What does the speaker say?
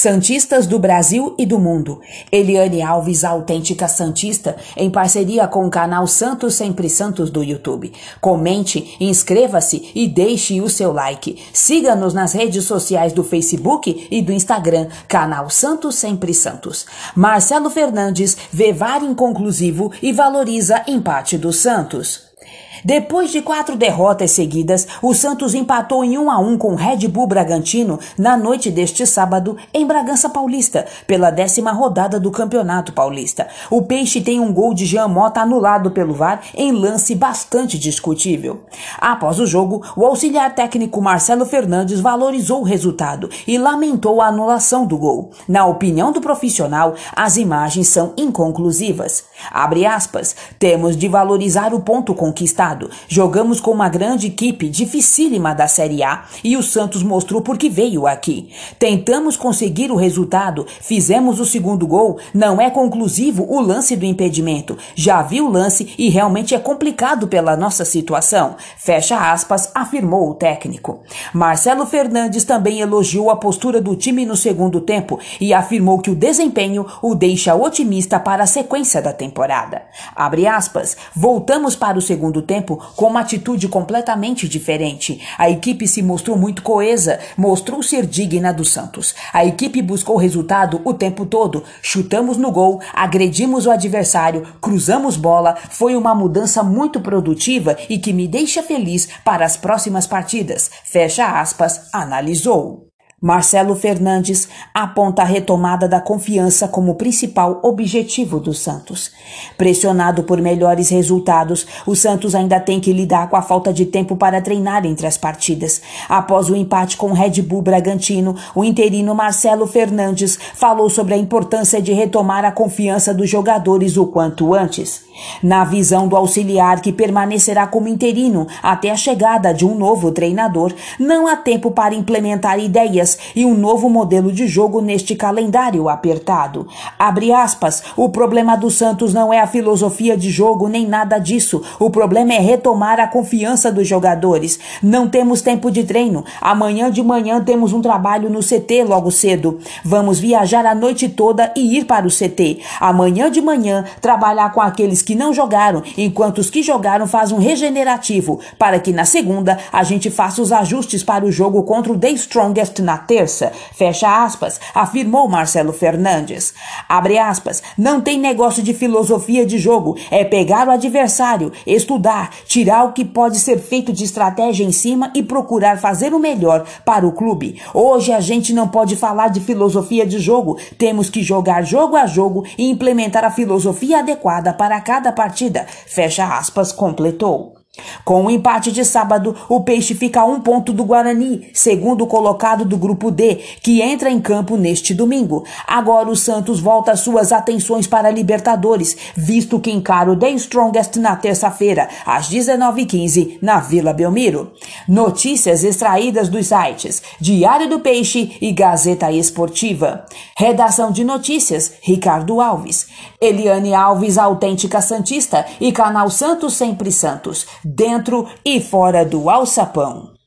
Santistas do Brasil e do mundo. Eliane Alves, autêntica Santista, em parceria com o canal Santos Sempre Santos do YouTube. Comente, inscreva-se e deixe o seu like. Siga-nos nas redes sociais do Facebook e do Instagram, canal Santos Sempre Santos. Marcelo Fernandes vê VAR inconclusivo e valoriza empate do Santos. Depois de quatro derrotas seguidas, o Santos empatou em 1 a 1 com o Red Bull Bragantino na noite deste sábado em Bragança Paulista, pela décima rodada do Campeonato Paulista. O Peixe tem um gol de Jean Mota anulado pelo VAR em lance bastante discutível. Após o jogo, o auxiliar técnico Marcelo Fernandes valorizou o resultado e lamentou a anulação do gol. Na opinião do profissional, as imagens são inconclusivas. Abre aspas, temos de valorizar o ponto conquistado Jogamos com uma grande equipe dificílima da Série A e o Santos mostrou porque veio aqui. Tentamos conseguir o resultado, fizemos o segundo gol, não é conclusivo o lance do impedimento. Já vi o lance e realmente é complicado pela nossa situação. Fecha aspas, afirmou o técnico. Marcelo Fernandes também elogiou a postura do time no segundo tempo e afirmou que o desempenho o deixa otimista para a sequência da temporada. Abre aspas, voltamos para o segundo tempo tempo com uma atitude completamente diferente. A equipe se mostrou muito coesa, mostrou ser digna do Santos. A equipe buscou resultado o tempo todo. Chutamos no gol, agredimos o adversário, cruzamos bola. Foi uma mudança muito produtiva e que me deixa feliz para as próximas partidas. Fecha aspas, analisou. Marcelo Fernandes aponta a retomada da confiança como principal objetivo do Santos. Pressionado por melhores resultados, o Santos ainda tem que lidar com a falta de tempo para treinar entre as partidas. Após o empate com o Red Bull Bragantino, o interino Marcelo Fernandes falou sobre a importância de retomar a confiança dos jogadores o quanto antes. Na visão do auxiliar que permanecerá como interino até a chegada de um novo treinador, não há tempo para implementar ideias e um novo modelo de jogo neste calendário apertado. Abre aspas, o problema do Santos não é a filosofia de jogo nem nada disso. O problema é retomar a confiança dos jogadores. Não temos tempo de treino. Amanhã de manhã temos um trabalho no CT logo cedo. Vamos viajar a noite toda e ir para o CT. Amanhã de manhã trabalhar com aqueles que não jogaram, enquanto os que jogaram fazem um regenerativo, para que na segunda a gente faça os ajustes para o jogo contra o The Strongest na terça. Fecha aspas, afirmou Marcelo Fernandes. Abre aspas, não tem negócio de filosofia de jogo, é pegar o adversário, estudar, tirar o que pode ser feito de estratégia em cima e procurar fazer o melhor para o clube. Hoje a gente não pode falar de filosofia de jogo, temos que jogar jogo a jogo e implementar a filosofia adequada para cada partida, fecha aspas, completou. Com o empate de sábado, o Peixe fica a um ponto do Guarani, segundo colocado do grupo D, que entra em campo neste domingo. Agora o Santos volta suas atenções para a Libertadores, visto que encara o The Strongest na terça-feira, às 19h15, na Vila Belmiro. Notícias extraídas dos sites Diário do Peixe e Gazeta Esportiva. Redação de notícias, Ricardo Alves. Eliane Alves, autêntica Santista e canal Santos Sempre Santos dentro e fora do alçapão.